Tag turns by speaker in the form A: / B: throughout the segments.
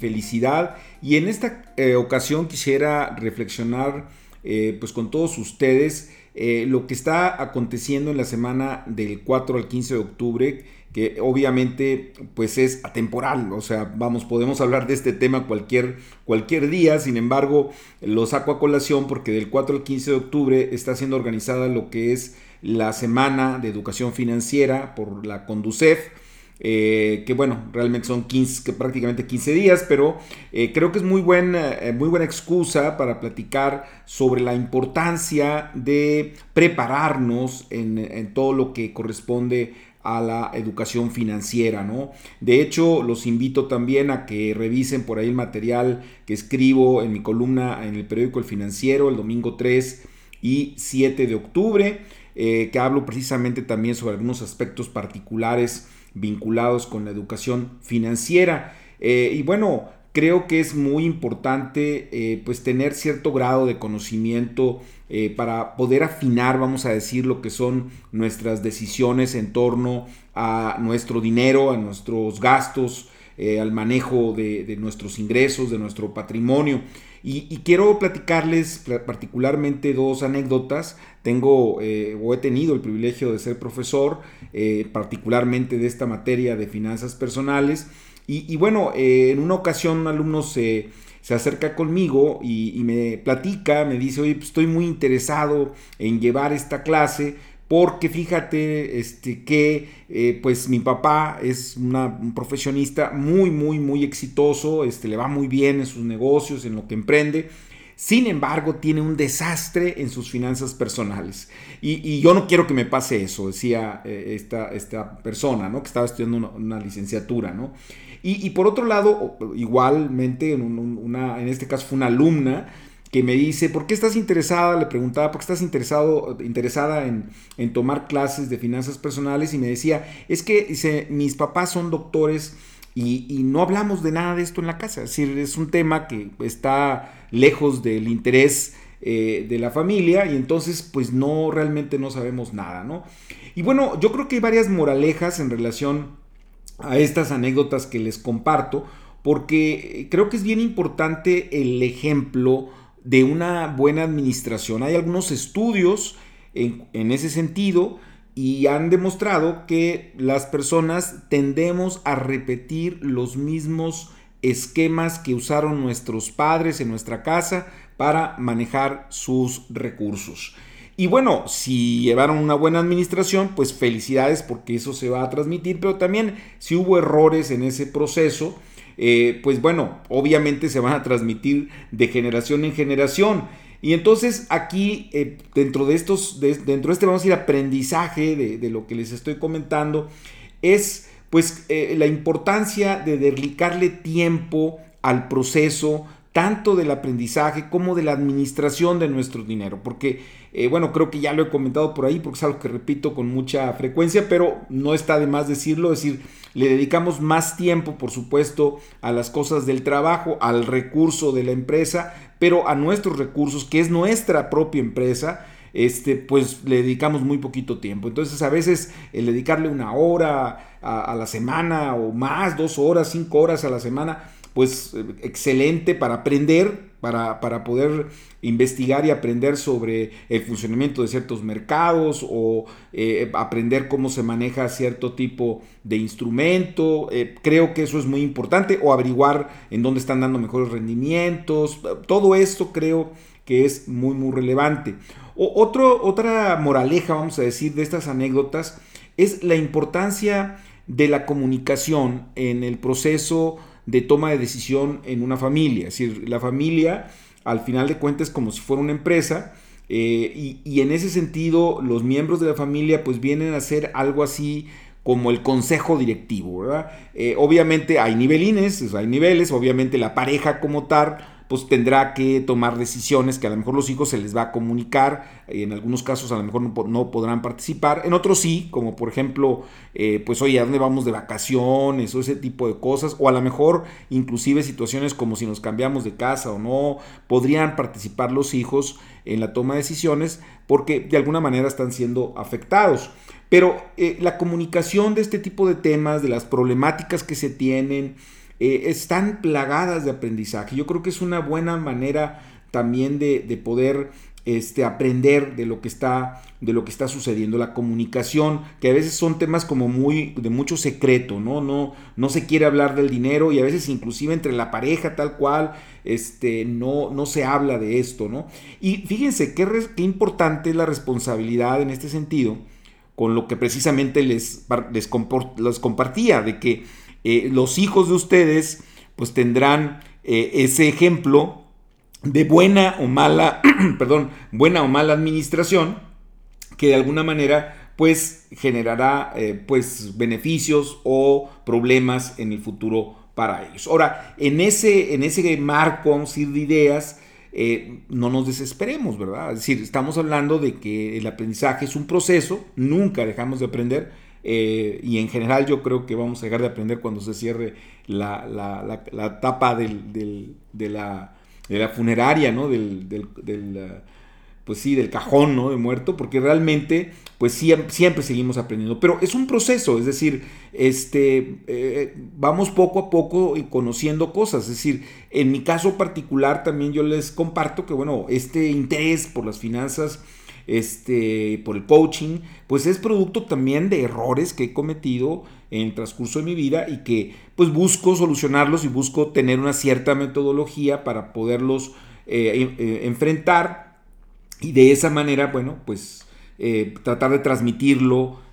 A: Felicidad. Y en esta eh, ocasión quisiera reflexionar eh, pues con todos ustedes eh, lo que está aconteciendo en la semana del 4 al 15 de octubre, que obviamente pues es atemporal, o sea, vamos, podemos hablar de este tema cualquier, cualquier día, sin embargo, lo saco a colación porque del 4 al 15 de octubre está siendo organizada lo que es la Semana de Educación Financiera por la Conducef, eh, que bueno, realmente son 15, que prácticamente 15 días, pero eh, creo que es muy buena, eh, muy buena excusa para platicar sobre la importancia de prepararnos en, todo lo que corresponde a la educación financiera, ¿no? De hecho, los invito también a que revisen por ahí el material que escribo en mi columna en el periódico El Financiero el domingo 3 y 7 de octubre, que hablo precisamente también sobre algunos aspectos particulares vinculados con la educación financiera. Eh, y bueno, creo que es muy importante eh, pues tener cierto grado de conocimiento eh, para poder afinar, vamos a decir, lo que son nuestras decisiones en torno a nuestro dinero, a nuestros gastos, al manejo de, nuestros ingresos, de nuestro patrimonio. Y, quiero platicarles particularmente dos anécdotas. Tengo eh, o he tenido el privilegio de ser profesor, eh, particularmente de esta materia de finanzas personales. Y, bueno, eh, en una ocasión un alumno se, se acerca conmigo y, me platica, me dice, oye, pues estoy muy interesado en llevar esta clase porque fíjate este, que pues mi papá es un profesionista muy, muy, muy exitoso, este, le va muy bien en sus negocios, en lo que emprende. Sin embargo, tiene un desastre en sus finanzas personales. Y, yo no quiero que me pase eso, decía eh, esta, esta, persona, ¿no? Que estaba estudiando una, licenciatura. Y, por otro lado, igualmente, en, este caso fue una alumna, que me dice, ¿por qué estás interesada? Le preguntaba, ¿por qué estás interesado, interesada en, tomar clases de finanzas personales? Y me decía, es que mis papás son doctores y, no hablamos de nada de esto en la casa. Es decir, es un tema que está lejos del interés eh, de la familia y entonces pues no, realmente no sabemos nada, ¿no? Y bueno, yo creo que hay varias moralejas en relación a estas anécdotas que les comparto, porque creo que es bien importante el ejemplo de una buena administración. Hay algunos estudios en, ese sentido y han demostrado que las personas tendemos a repetir los mismos esquemas que usaron nuestros padres en nuestra casa para manejar sus recursos. Y bueno, si llevaron una buena administración, pues felicidades porque eso se va a transmitir, pero también si hubo errores en ese proceso, eh, pues bueno, obviamente se van a transmitir de generación en generación. Y entonces aquí, eh, dentro de estos, dentro de este, vamos a decir, aprendizaje de, lo que les estoy comentando, es pues eh, la importancia de dedicarle tiempo al proceso, tanto del aprendizaje como de la administración de nuestro dinero. Porque, bueno, creo que ya lo he comentado por ahí, porque es algo que repito con mucha frecuencia, pero no está de más decirlo, es decir, le dedicamos más tiempo, por supuesto, a las cosas del trabajo, al recurso de la empresa, pero a nuestros recursos, que es nuestra propia empresa, este, pues le dedicamos muy poquito tiempo. Entonces a veces el dedicarle una hora a la semana o más, dos horas, cinco horas a la semana, pues excelente para aprender, para, poder investigar y aprender sobre el funcionamiento de ciertos mercados o eh, aprender cómo se maneja cierto tipo de instrumento. Eh, creo que eso es muy importante o averiguar en dónde están dando mejores rendimientos. Todo esto creo que es muy, muy relevante. O otro, otra moraleja, vamos a decir, de estas anécdotas es la importancia de la comunicación en el proceso de toma de decisión en una familia. Es decir, la familia al final de cuentas como si fuera una empresa eh, y, en ese sentido los miembros de la familia pues vienen a ser algo así como el consejo directivo. Eh, obviamente hay nivelines, hay niveles, obviamente la pareja como tal pues tendrá que tomar decisiones que a lo mejor los hijos se les va a comunicar, en algunos casos a lo mejor no, podrán participar, en otros sí, como por ejemplo, eh, pues oye, ¿a dónde vamos de vacaciones? o ese tipo de cosas, o a lo mejor inclusive situaciones como si nos cambiamos de casa o no, podrían participar los hijos en la toma de decisiones porque de alguna manera están siendo afectados. Pero eh, la comunicación de este tipo de temas, de las problemáticas que se tienen, eh, están plagadas de aprendizaje. Yo creo que es una buena manera también de, poder este, aprender de lo que está de lo que está sucediendo. La comunicación que a veces son temas como muy de mucho secreto no no no se quiere hablar del dinero y a veces inclusive entre la pareja tal cual este no no se habla de esto no y fíjense qué, qué importante es la responsabilidad en este sentido con lo que precisamente les, les, les compartía de que eh, los hijos de ustedes pues tendrán eh, ese ejemplo de buena o mala, perdón, buena o mala administración que de alguna manera pues generará eh, pues beneficios o problemas en el futuro para ellos. Ahora, en ese, en ese marco, vamos a ir de ideas, no nos desesperemos, ¿verdad? Es decir, estamos hablando de que el aprendizaje es un proceso, nunca dejamos de aprender, eh, y en general yo creo que vamos a dejar de aprender cuando se cierre la, la, la, tapa del, de, la, de, la, funeraria, ¿no? Del, del, del, pues sí, del cajón, ¿no? De muerto, porque realmente, pues siempre, siempre seguimos aprendiendo. Pero es un proceso, es decir, este, eh, vamos poco a poco conociendo cosas. Es decir, en mi caso particular también yo les comparto que, bueno, este interés por las finanzas este, por el coaching, pues es producto también de errores que he cometido en el transcurso de mi vida y que pues busco solucionarlos y busco tener una cierta metodología para poderlos eh, eh, enfrentar. Y de esa manera, bueno, pues eh, tratar de transmitirlo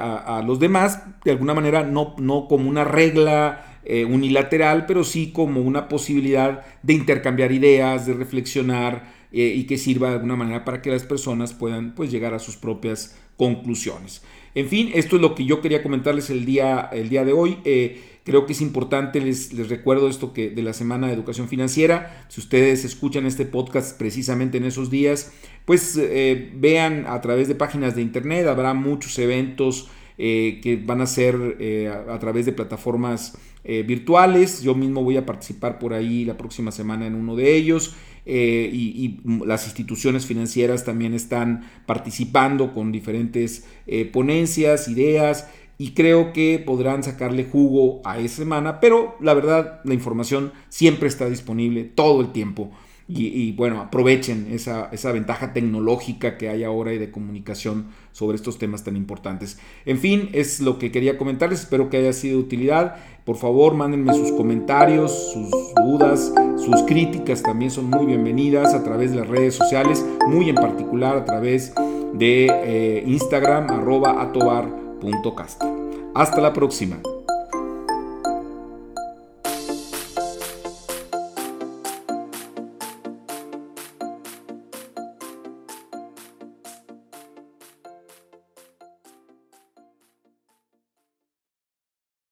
A: a, los demás, de alguna manera no, no como una regla unilateral, pero sí como una posibilidad de intercambiar ideas, de reflexionar, eh, y que sirva de alguna manera para que las personas puedan pues, llegar a sus propias conclusiones. En fin, esto es lo que yo quería comentarles el día, el día de hoy. Eh, creo que es importante, les, les, recuerdo esto que de la Semana de Educación Financiera, si ustedes escuchan este podcast precisamente en esos días, pues eh, vean a través de páginas de internet, habrá muchos eventos que van a ser a, través de plataformas virtuales. Yo mismo voy a participar por ahí la próxima semana en uno de ellos. Eh, y, las instituciones financieras también están participando con diferentes eh, ponencias, ideas y creo que podrán sacarle jugo a esa semana, pero la verdad la información siempre está disponible todo el tiempo. Y, bueno, aprovechen esa, esa, ventaja tecnológica que hay ahora y de comunicación sobre estos temas tan importantes. En fin, es lo que quería comentarles, espero que haya sido de utilidad. Por favor, mándenme sus comentarios, sus dudas, sus críticas también son muy bienvenidas a través de las redes sociales, muy en particular a través de eh, Instagram arroba atobar.cast. Hasta la próxima.